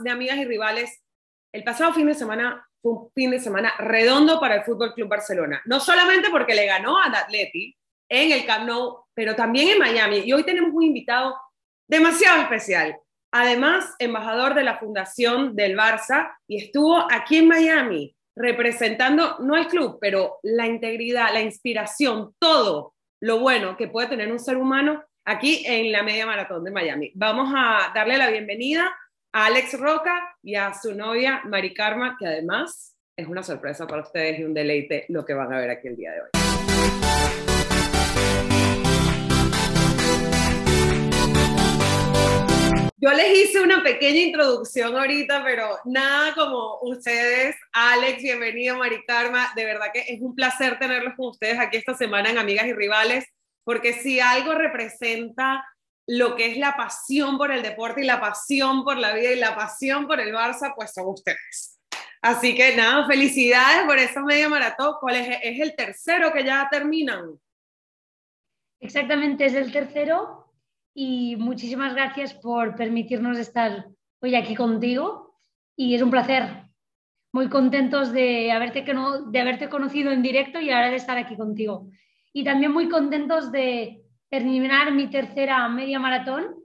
de Amigas y Rivales. El pasado fin de semana fue un fin de semana redondo para el Fútbol Club Barcelona. No solamente porque le ganó al Atleti en el Camp Nou, pero también en Miami. Y hoy tenemos un invitado demasiado especial. Además, embajador de la Fundación del Barça y estuvo aquí en Miami representando no al club, pero la integridad, la inspiración, todo lo bueno que puede tener un ser humano aquí en la media maratón de Miami. Vamos a darle la bienvenida a Alex Roca y a su novia Mari Karma, que además es una sorpresa para ustedes y un deleite lo que van a ver aquí el día de hoy. Yo les hice una pequeña introducción ahorita, pero nada como ustedes. Alex, bienvenido, Mari Karma. De verdad que es un placer tenerlos con ustedes aquí esta semana en Amigas y Rivales porque si algo representa lo que es la pasión por el deporte y la pasión por la vida y la pasión por el Barça, pues son ustedes. Así que nada, felicidades por esa media maratón. ¿Cuál es? ¿Es el tercero que ya terminan? Exactamente, es el tercero y muchísimas gracias por permitirnos estar hoy aquí contigo y es un placer. Muy contentos de haberte, de haberte conocido en directo y ahora de estar aquí contigo y también muy contentos de terminar mi tercera media maratón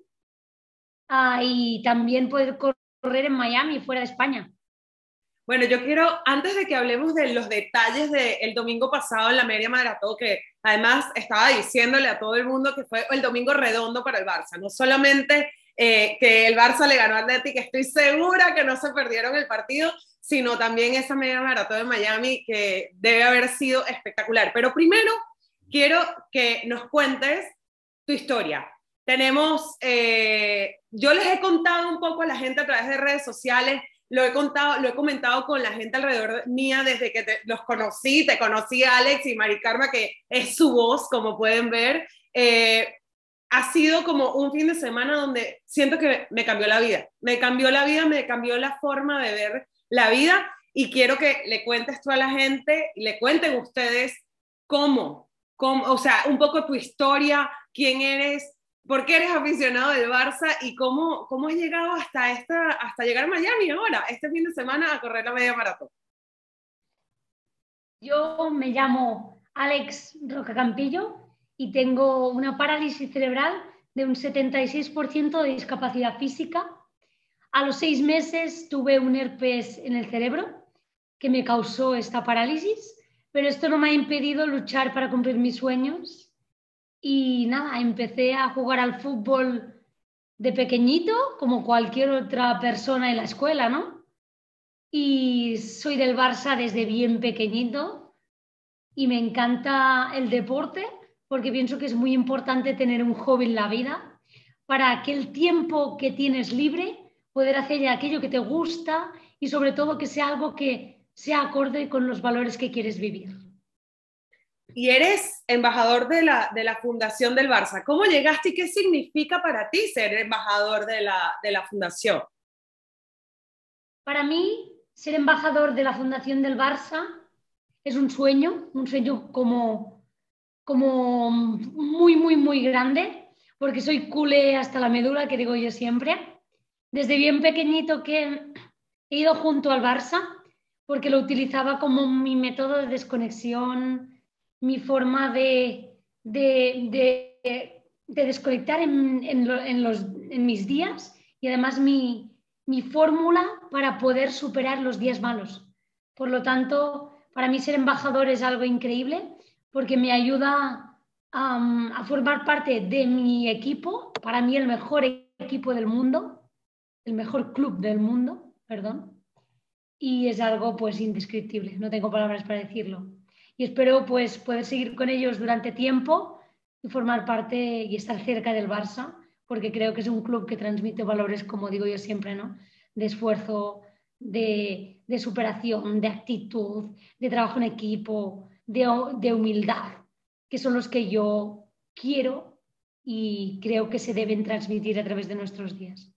ah, y también poder correr en Miami, fuera de España. Bueno, yo quiero, antes de que hablemos de los detalles del domingo pasado en la media maratón, que además estaba diciéndole a todo el mundo que fue el domingo redondo para el Barça, no solamente eh, que el Barça le ganó al Atlético, estoy segura que no se perdieron el partido, sino también esa media maratón de Miami que debe haber sido espectacular. Pero primero, quiero que nos cuentes tu historia. Tenemos, eh, yo les he contado un poco a la gente a través de redes sociales, lo he contado, lo he comentado con la gente alrededor mía desde que los conocí, te conocí Alex y Mari que es su voz, como pueden ver. Eh, ha sido como un fin de semana donde siento que me cambió la vida. Me cambió la vida, me cambió la forma de ver la vida y quiero que le cuentes tú a la gente y le cuenten ustedes cómo o sea, un poco tu historia, quién eres, por qué eres aficionado del Barça y cómo, cómo has llegado hasta, esta, hasta llegar a Miami ahora, este fin de semana, a correr la media maratón. Yo me llamo Alex Roca Campillo y tengo una parálisis cerebral de un 76% de discapacidad física. A los seis meses tuve un herpes en el cerebro que me causó esta parálisis pero esto no me ha impedido luchar para cumplir mis sueños. Y nada, empecé a jugar al fútbol de pequeñito, como cualquier otra persona en la escuela, ¿no? Y soy del Barça desde bien pequeñito y me encanta el deporte porque pienso que es muy importante tener un hobby en la vida para que el tiempo que tienes libre poder hacer aquello que te gusta y sobre todo que sea algo que sea acorde con los valores que quieres vivir. Y eres embajador de la, de la Fundación del Barça. ¿Cómo llegaste y qué significa para ti ser embajador de la, de la Fundación? Para mí, ser embajador de la Fundación del Barça es un sueño, un sueño como, como muy, muy, muy grande, porque soy culé hasta la médula, que digo yo siempre. Desde bien pequeñito que he ido junto al Barça, porque lo utilizaba como mi método de desconexión, mi forma de, de, desconectar en, los, en, mis días y además mi, mi fórmula para poder superar los días malos. Por lo tanto, para mí ser embajador es algo increíble porque me ayuda a formar parte de mi equipo, para mí el mejor equipo del mundo, el mejor club del mundo, perdón y es algo pues indescriptible, no tengo palabras para decirlo. Y espero pues poder seguir con ellos durante tiempo y formar parte y estar cerca del Barça, porque creo que es un club que transmite valores, como digo yo siempre, ¿no? De esfuerzo, de, de superación, de actitud, de trabajo en equipo, de, de humildad, que son los que yo quiero y creo que se deben transmitir a través de nuestros días.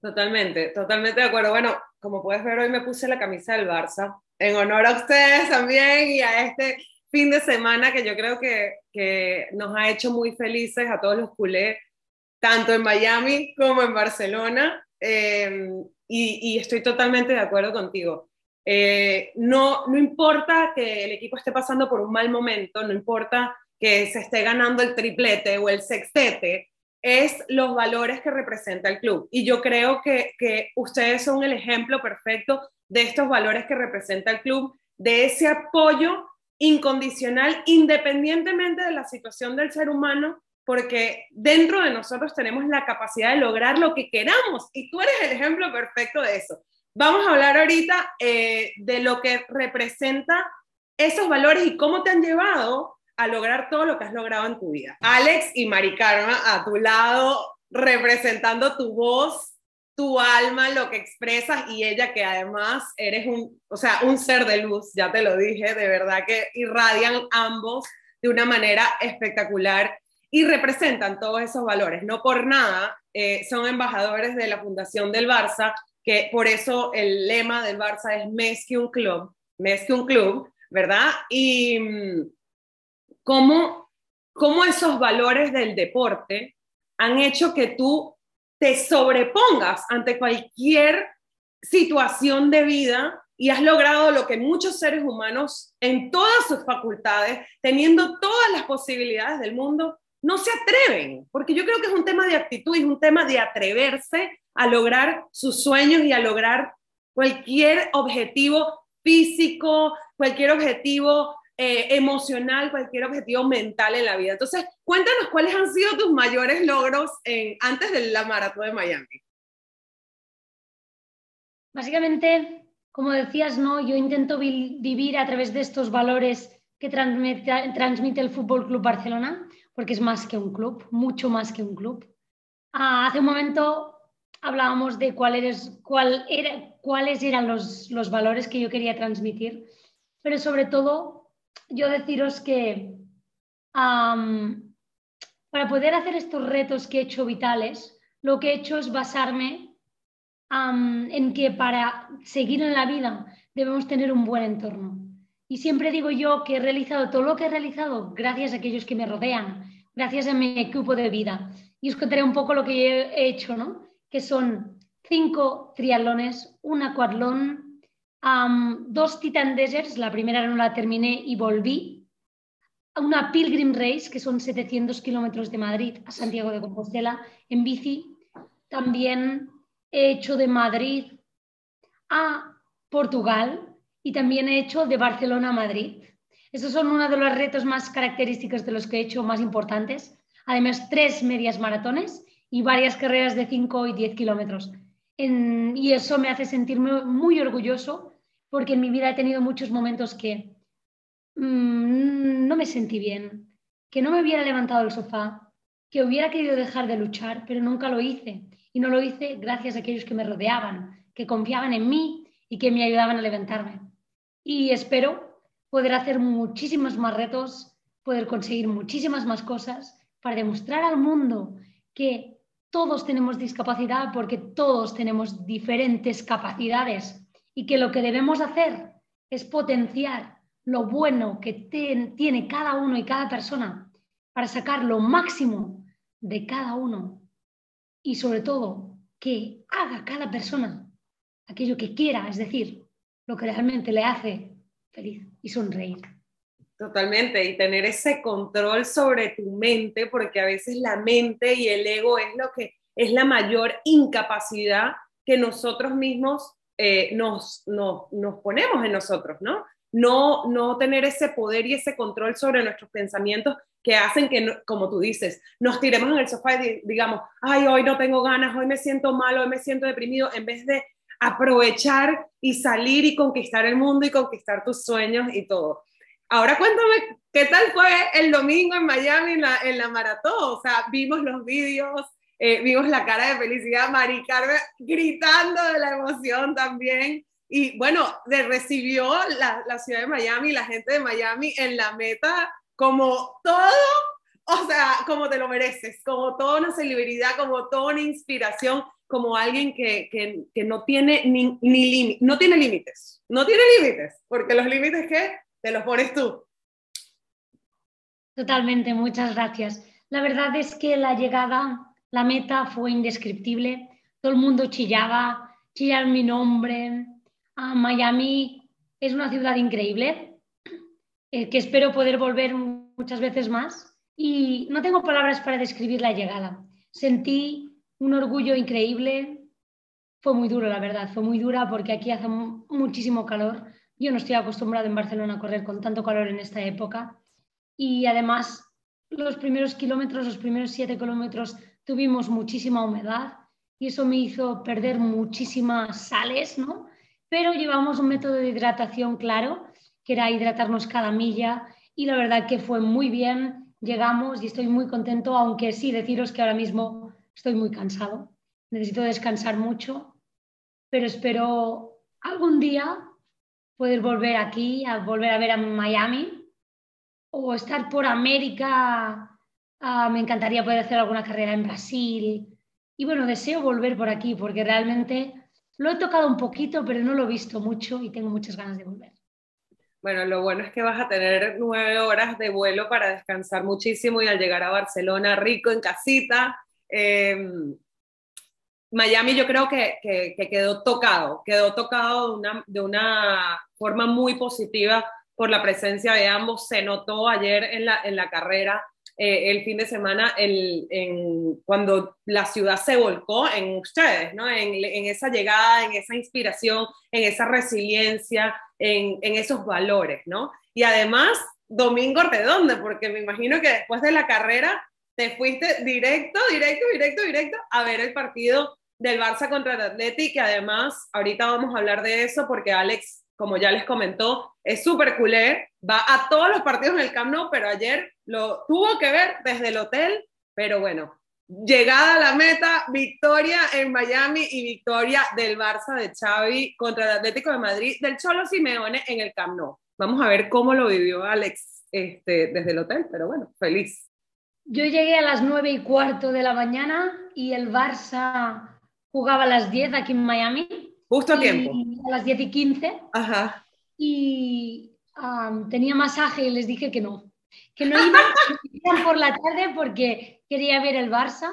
Totalmente, totalmente de acuerdo. Bueno, como puedes ver, hoy me puse la camisa del Barça en honor a ustedes también y a este fin de semana que yo creo que, que nos ha hecho muy felices a todos los culés, tanto en Miami como en Barcelona. eh, y, estoy totalmente de acuerdo contigo. Eh, no, no importa que el equipo esté pasando por un mal momento, no importa que se esté ganando el triplete o el sextete, es los valores que representa el club. Y yo creo que, que ustedes son el ejemplo perfecto de estos valores que representa el club, de ese apoyo incondicional, independientemente de la situación del ser humano, porque dentro de nosotros tenemos la capacidad de lograr lo que queramos y tú eres el ejemplo perfecto de eso. Vamos a hablar ahorita eh, de lo que representa esos valores y cómo te han llevado a lograr todo lo que has logrado en tu vida. Alex y Mari a tu lado, representando tu voz, tu alma, lo que expresas y ella que además eres un, o sea, un ser de luz, ya te lo dije, de verdad que irradian ambos de una manera espectacular y representan todos esos valores. No por nada eh, son embajadores de la Fundación del Barça, que por eso el lema del Barça es Més que un club, Més que un club, ¿verdad? Y mm, cómo, cómo esos valores del deporte han hecho que tú te sobrepongas ante cualquier situación de vida y has logrado lo que muchos seres humanos en todas sus facultades, teniendo todas las posibilidades del mundo, no se atreven, porque yo creo que es un tema de actitud, es un tema de atreverse a lograr sus sueños y a lograr cualquier objetivo físico, cualquier objetivo eh, emocional, cualquier objetivo mental en la vida. Entonces, cuéntanos cuáles han sido tus mayores logros antes de la maratón de Miami. Básicamente, como decías, ¿no? yo intento vivir a través de estos valores que transmite, transmite el Fútbol Club Barcelona, porque es más que un club, mucho más que un club. Ah, hace un momento hablábamos de cuál eres, cuál era, cuáles eran los, los valores que yo quería transmitir, pero sobre todo yo deciros que para poder hacer estos retos que he hecho vitales, lo que he hecho es basarme en que para seguir en la vida debemos tener un buen entorno. Y siempre digo yo que he realizado todo lo que he realizado gracias a aquellos que me rodean, gracias a mi equipo de vida. Y os contaré un poco lo que he hecho, ¿no? Que son cinco triatlones, un aquatlón, dos Titan Deserts, la primera no la terminé y volví. Una Pilgrim Race, que son 700 kilómetros de Madrid a Santiago de Compostela, en bici. También he hecho de Madrid a Portugal y también he hecho de Barcelona a Madrid. Estos son uno de los retos más característicos de los que he hecho más importantes. Además, tres medias maratones y varias carreras de 5 y 10 kilómetros. y eso me hace sentirme muy orgulloso porque en mi vida he tenido muchos momentos que mm, no me sentí bien, que no me hubiera levantado del sofá, que hubiera querido dejar de luchar, pero nunca lo hice. Y no lo hice gracias a aquellos que me rodeaban, que confiaban en mí y que me ayudaban a levantarme. Y espero poder hacer muchísimos más retos, poder conseguir muchísimas más cosas para demostrar al mundo que todos tenemos discapacidad porque todos tenemos diferentes capacidades y que lo que debemos hacer es potenciar lo bueno que tiene cada uno y cada persona para sacar lo máximo de cada uno y sobre todo que haga cada persona aquello que quiera, es decir, lo que realmente le hace feliz y sonreír. Totalmente, y tener ese control sobre tu mente, porque a veces la mente y el ego es lo que es la mayor incapacidad que nosotros mismos eh, nos, nos, ponemos en nosotros, ¿no? ¿no? No tener ese poder y ese control sobre nuestros pensamientos que hacen que, como tú dices, nos tiremos en el sofá y digamos, ay, hoy no tengo ganas, hoy me siento mal, hoy me siento deprimido, en vez de aprovechar y salir y conquistar el mundo y conquistar tus sueños y todo. Ahora cuéntame, ¿qué tal fue el domingo en Miami en la, en la maratón? O sea, vimos los vídeos, eh, vimos la cara de felicidad, Mari Carmen gritando de la emoción también. Y bueno, le recibió la, la ciudad de Miami, la gente de Miami en la meta como todo, o sea, como te lo mereces, como toda una celebridad, como toda una inspiración, como alguien que, que, que no tiene ni, ni no tiene límites, no tiene límites, porque los límites que te los pones tú. Totalmente, muchas gracias. La verdad es que la llegada la meta fue indescriptible. todo el mundo chillaba, chillar mi nombre. Ah, Miami es una ciudad increíble, eh, que espero poder volver muchas veces más. Y no tengo palabras para describir la llegada. Sentí un orgullo increíble. Fue muy duro, la verdad, fue muy dura porque aquí hace muchísimo calor. Yo no estoy acostumbrada en Barcelona a correr con tanto calor en esta época. Y además, los primeros kilómetros, los primeros siete kilómetros, tuvimos muchísima humedad y eso me hizo perder muchísimas sales, ¿no? Pero llevamos un método de hidratación claro, que era hidratarnos cada milla y la verdad que fue muy bien, llegamos y estoy muy contento, aunque sí deciros que ahora mismo estoy muy cansado, necesito descansar mucho, pero espero algún día poder volver aquí, a volver a ver a Miami o estar por América. Ah, me encantaría poder hacer alguna carrera en Brasil, y bueno, deseo volver por aquí porque realmente lo he tocado un poquito, pero no lo he visto mucho y tengo muchas ganas de volver. Bueno, lo bueno es que vas a tener nueve horas de vuelo para descansar muchísimo y al llegar a Barcelona rico en casita. Em, Miami yo creo que, que, quedó tocado, quedó tocado de una, de una forma muy positiva por la presencia de ambos. Se notó ayer en la, en la carrera eh, el fin de semana en, cuando la ciudad se volcó en ustedes, ¿no? En, esa llegada, en esa inspiración, en esa resiliencia, en, esos valores, ¿no? Y además, domingo redondo, porque me imagino que después de la carrera te fuiste directo, directo, directo, directo a ver el partido del Barça contra el Atleti, que además ahorita vamos a hablar de eso porque Alex como ya les comentó, es súper culé, va a todos los partidos en el Camp Nou, pero ayer lo tuvo que ver desde el hotel, pero bueno, llegada a la meta, victoria en Miami y victoria del Barça de Xavi contra el Atlético de Madrid del Cholo Simeone en el Camp Nou. Vamos a ver cómo lo vivió Alex este, desde el hotel, pero bueno, feliz. Yo llegué a las nueve y cuarto de la mañana y el Barça jugaba a las 10 aquí en Miami Justo a tiempo. A las 10 y 15. Ajá. Y tenía masaje y les dije que no. Que no iban por la tarde porque quería ver el Barça.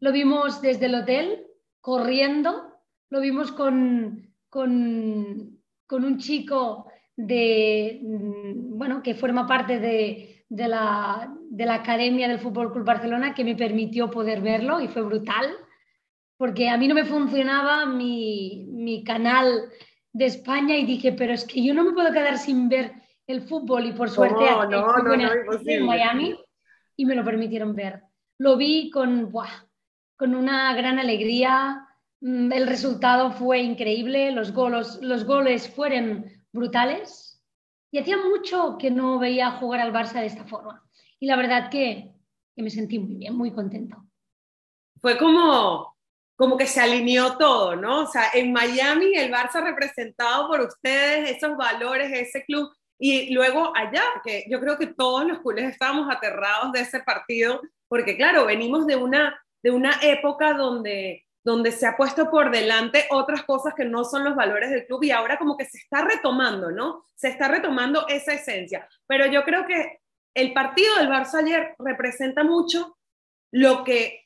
lo vimos desde el hotel, corriendo. Lo vimos con, con, con un chico de, mm, bueno, que forma parte de, de, la, de la Academia del Fútbol Club Barcelona que me permitió poder verlo y fue brutal porque a mí no me funcionaba mi, canal de España y dije, pero es que yo no me puedo quedar sin ver el fútbol y por suerte en Miami y me lo permitieron ver. Lo vi con, con una gran alegría, mm, el resultado fue increíble, los, golos, los goles fueron brutales y hacía mucho que no veía jugar al Barça de esta forma. Y la verdad que, que me sentí muy bien, muy contento. Fue como como que se alineó todo, ¿no? O sea, en Miami el Barça representado por ustedes, esos valores, ese club, y luego allá, que yo creo que todos los culés estábamos aterrados de ese partido, porque claro, venimos de una, de una época donde, donde se ha puesto por delante otras cosas que no son los valores del club y ahora como que se está retomando, ¿no? Se está retomando esa esencia. Pero yo creo que el partido del Barça ayer representa mucho lo que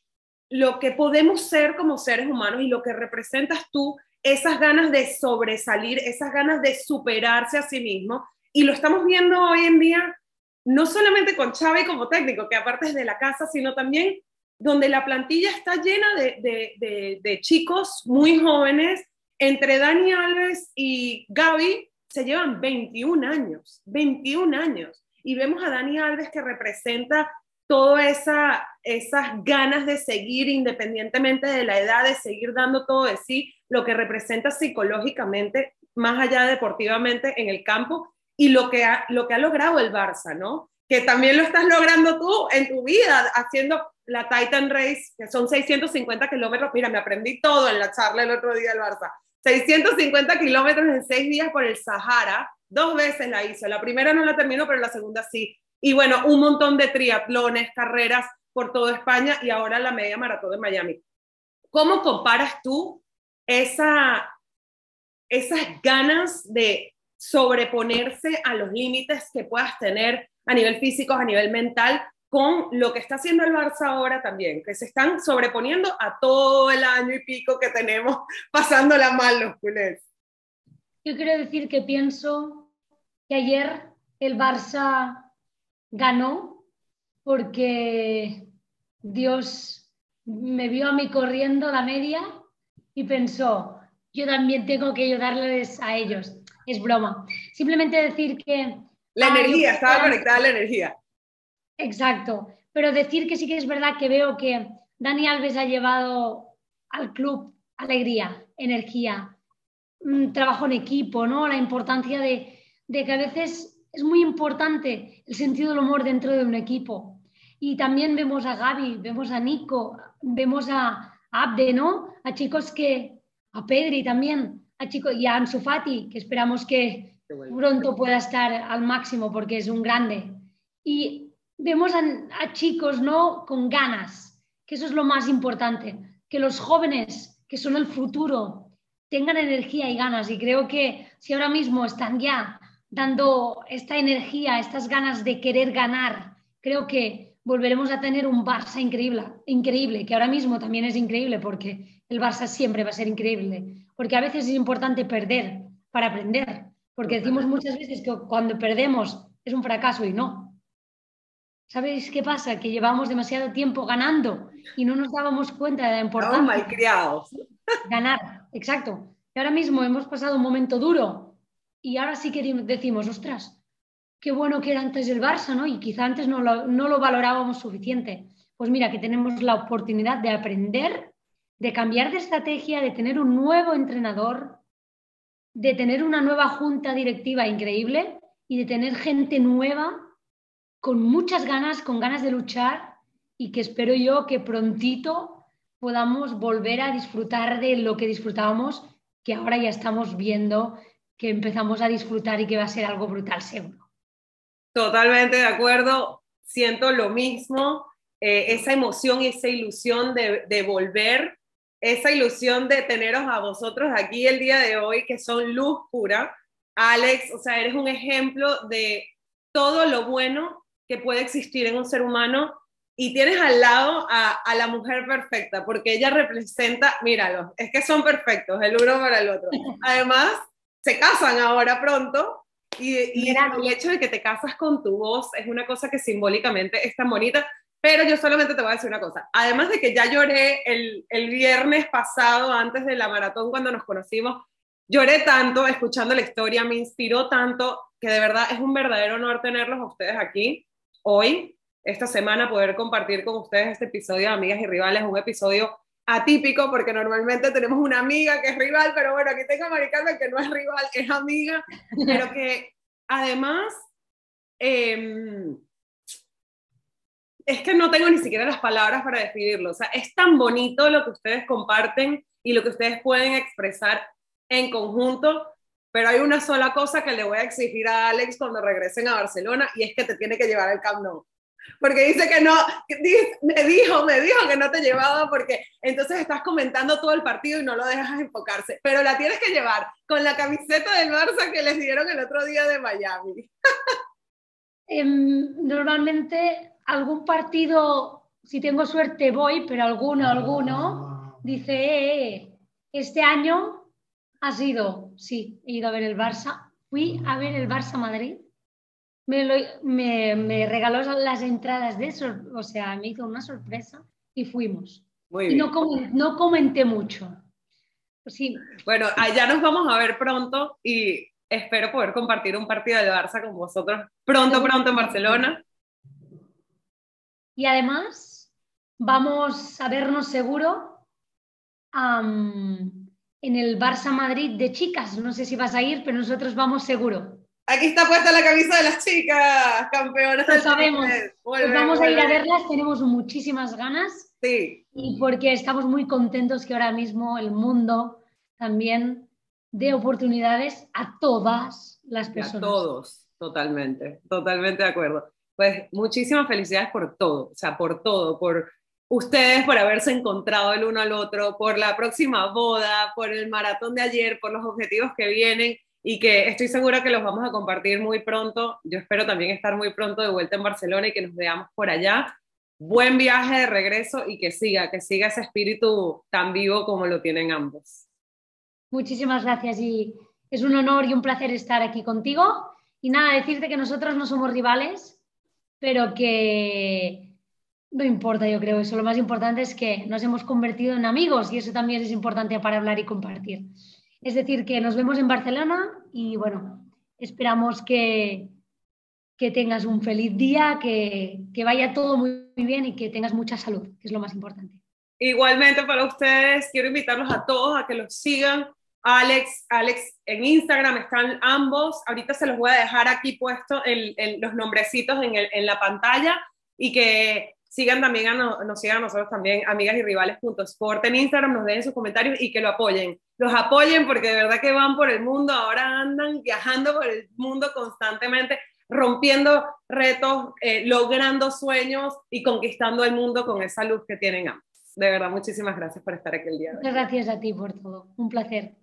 lo que podemos ser como seres humanos y lo que representas tú, esas ganas de sobresalir, esas ganas de superarse a sí mismo. Y lo estamos viendo hoy en día, no solamente con Xavi como técnico, que aparte es de la casa, sino también donde la plantilla está llena de, de chicos muy jóvenes. Entre Dani Alves y Gaby se llevan 21 años, 21 años. Y vemos a Dani Alves que representa todas esa, esas ganas de seguir independientemente de la edad, de seguir dando todo de sí, lo que representa psicológicamente, más allá deportivamente en el campo, y lo que ha, lo que ha logrado el Barça, ¿no? Que también lo estás logrando tú en tu vida, haciendo la Titan Race, que son 650 kilómetros. Mira, me aprendí todo en la charla el otro día del Barça. 650 kilómetros en seis días por el Sahara. Dos veces la hizo. La primera no la terminó, pero la segunda sí. Y bueno, un montón de triatlones, carreras por toda España y ahora la media maratón de Miami. ¿Cómo comparas tú esa, esas ganas de sobreponerse a los límites que puedas tener a nivel físico, a nivel mental, con lo que está haciendo el Barça ahora también, que se están sobreponiendo a todo el año y pico que tenemos pasándola mal los culés. Yo quiero decir que pienso que ayer el Barça ganó porque Dios me vio a mí corriendo la media y pensó, yo también tengo que ayudarles a ellos. Es broma. Simplemente decir que... La energía, estaba conectada a la energía. Exacto. Pero decir que sí que es verdad que veo que Dani Alves ha llevado al club alegría, energía, mm, trabajo en equipo, ¿no? La importancia de, de que a veces es muy importante el sentido del humor dentro de un equipo. Y también vemos a Gaby, vemos a Nico, vemos a, Abde, ¿no? A chicos que, a Pedri también, a chicos, y a Ansu Fati, que esperamos que pronto pueda estar al máximo porque es un grande. Y vemos a, chicos, ¿no? Con ganas, que eso es lo más importante, que los jóvenes, que son el futuro, tengan energía y ganas. Y creo que si ahora mismo están ya dando esta energía, estas ganas de querer ganar, creo que volveremos a tener un Barça increíble, increíble, que ahora mismo también es increíble porque el Barça siempre va a ser increíble, porque a veces es importante perder para aprender, porque decimos muchas veces que cuando perdemos es un fracaso y no. ¿Sabéis qué pasa? Que llevamos demasiado tiempo ganando y no nos dábamos cuenta de la importancia. Oh, malcriados. Ganar, exacto. Y ahora mismo hemos pasado un momento duro y ahora sí que decimos, ostras, qué bueno que era antes el Barça, ¿no? Y quizá antes no lo, no lo valorábamos suficiente. Pues mira, que tenemos la oportunidad de aprender, de cambiar de estrategia, de tener un nuevo entrenador, de tener una nueva junta directiva increíble y de tener gente nueva con muchas ganas, con ganas de luchar y que espero yo que prontito podamos volver a disfrutar de lo que disfrutábamos, que ahora ya estamos viendo que empezamos a disfrutar y que va a ser algo brutal seguro. Totalmente de acuerdo, siento lo mismo, eh, esa emoción y esa ilusión de, volver, esa ilusión de teneros a vosotros aquí el día de hoy, que son luz pura. Alex, o sea, eres un ejemplo de todo lo bueno que puede existir en un ser humano y tienes al lado a, a, la mujer perfecta, porque ella representa, míralo, es que son perfectos el uno para el otro. Además, se casan ahora pronto y, el hecho de que te casas con tu voz es una cosa que simbólicamente es tan bonita, pero yo solamente te voy a decir una cosa. Además de que ya lloré el, el viernes pasado, antes de la maratón, cuando nos conocimos, lloré tanto escuchando la historia, me inspiró tanto, que de verdad es un verdadero honor tenerlos a ustedes aquí hoy, esta semana, poder compartir con ustedes este episodio de Amigas y Rivales, un episodio atípico porque normalmente tenemos una amiga que es rival, pero bueno, aquí tengo a Mari que no es rival, es amiga, pero que además em, es que no tengo ni siquiera las palabras para describirlo. O sea, es tan bonito lo que ustedes comparten y lo que ustedes pueden expresar en conjunto, pero hay una sola cosa que le voy a exigir a Alex cuando regresen a Barcelona y es que te tiene que llevar al Camp Nou porque dice que no, me dijo, me dijo que no te llevaba porque entonces estás comentando todo el partido y no lo dejas enfocarse, pero la tienes que llevar con la camiseta del Barça que les dieron el otro día de Miami. Em, normalmente algún partido, si tengo suerte voy, pero alguno, alguno dice, eh, eh, este año ha sido, sí, he ido a ver el Barça, fui a ver el Barça Madrid me, me, regaló las entradas de eso, o sea, me hizo una sorpresa y fuimos. y no, no comenté mucho. Pues sí. Bueno, allá nos vamos a ver pronto y espero poder compartir un partido de Barça con vosotros pronto, pronto en Barcelona. Y además, vamos a vernos seguro en el Barça Madrid de chicas. No sé si vas a ir, pero nosotros vamos seguro. Aquí está puesta la camisa de las chicas, campeonas. Lo sabemos. Pues vamos a ir a verlas, tenemos muchísimas ganas. Sí. Y porque estamos muy contentos que ahora mismo el mundo también dé oportunidades a todas las personas. A todos, totalmente, totalmente de acuerdo. Pues muchísimas felicidades por todo, o sea, por todo, por ustedes por haberse encontrado el uno al otro, por la próxima boda, por el maratón de ayer, por los objetivos que vienen y que estoy segura que los vamos a compartir muy pronto. Yo espero también estar muy pronto de vuelta en Barcelona y que nos veamos por allá. Buen viaje de regreso y que siga, que siga ese espíritu tan vivo como lo tienen ambos. Muchísimas gracias y es un honor y un placer estar aquí contigo. Y nada, decirte que nosotros no somos rivales, pero que no importa, yo creo eso. Lo más importante es que nos hemos convertido en amigos y eso también es importante para hablar y compartir. Es decir, que nos vemos en Barcelona y bueno, esperamos que, que tengas un feliz día, que, que vaya todo muy bien y que tengas mucha salud, que es lo más importante. Igualmente para ustedes, quiero invitarlos a todos a que los sigan. Alex, Alex, en Instagram están ambos. Ahorita se los voy a dejar aquí puesto en, los nombrecitos en, en, la pantalla y que sigan también, a nos sigan a nosotros también, amigas y rivales.sport en Instagram, nos dejen sus comentarios y que lo apoyen. Los apoyen porque de verdad que van por el mundo, ahora andan viajando por el mundo constantemente, rompiendo retos, eh, logrando sueños y conquistando el mundo con esa luz que tienen ambos. De verdad, muchísimas gracias por estar aquí el día de hoy. Muchas gracias a ti por todo. Un placer.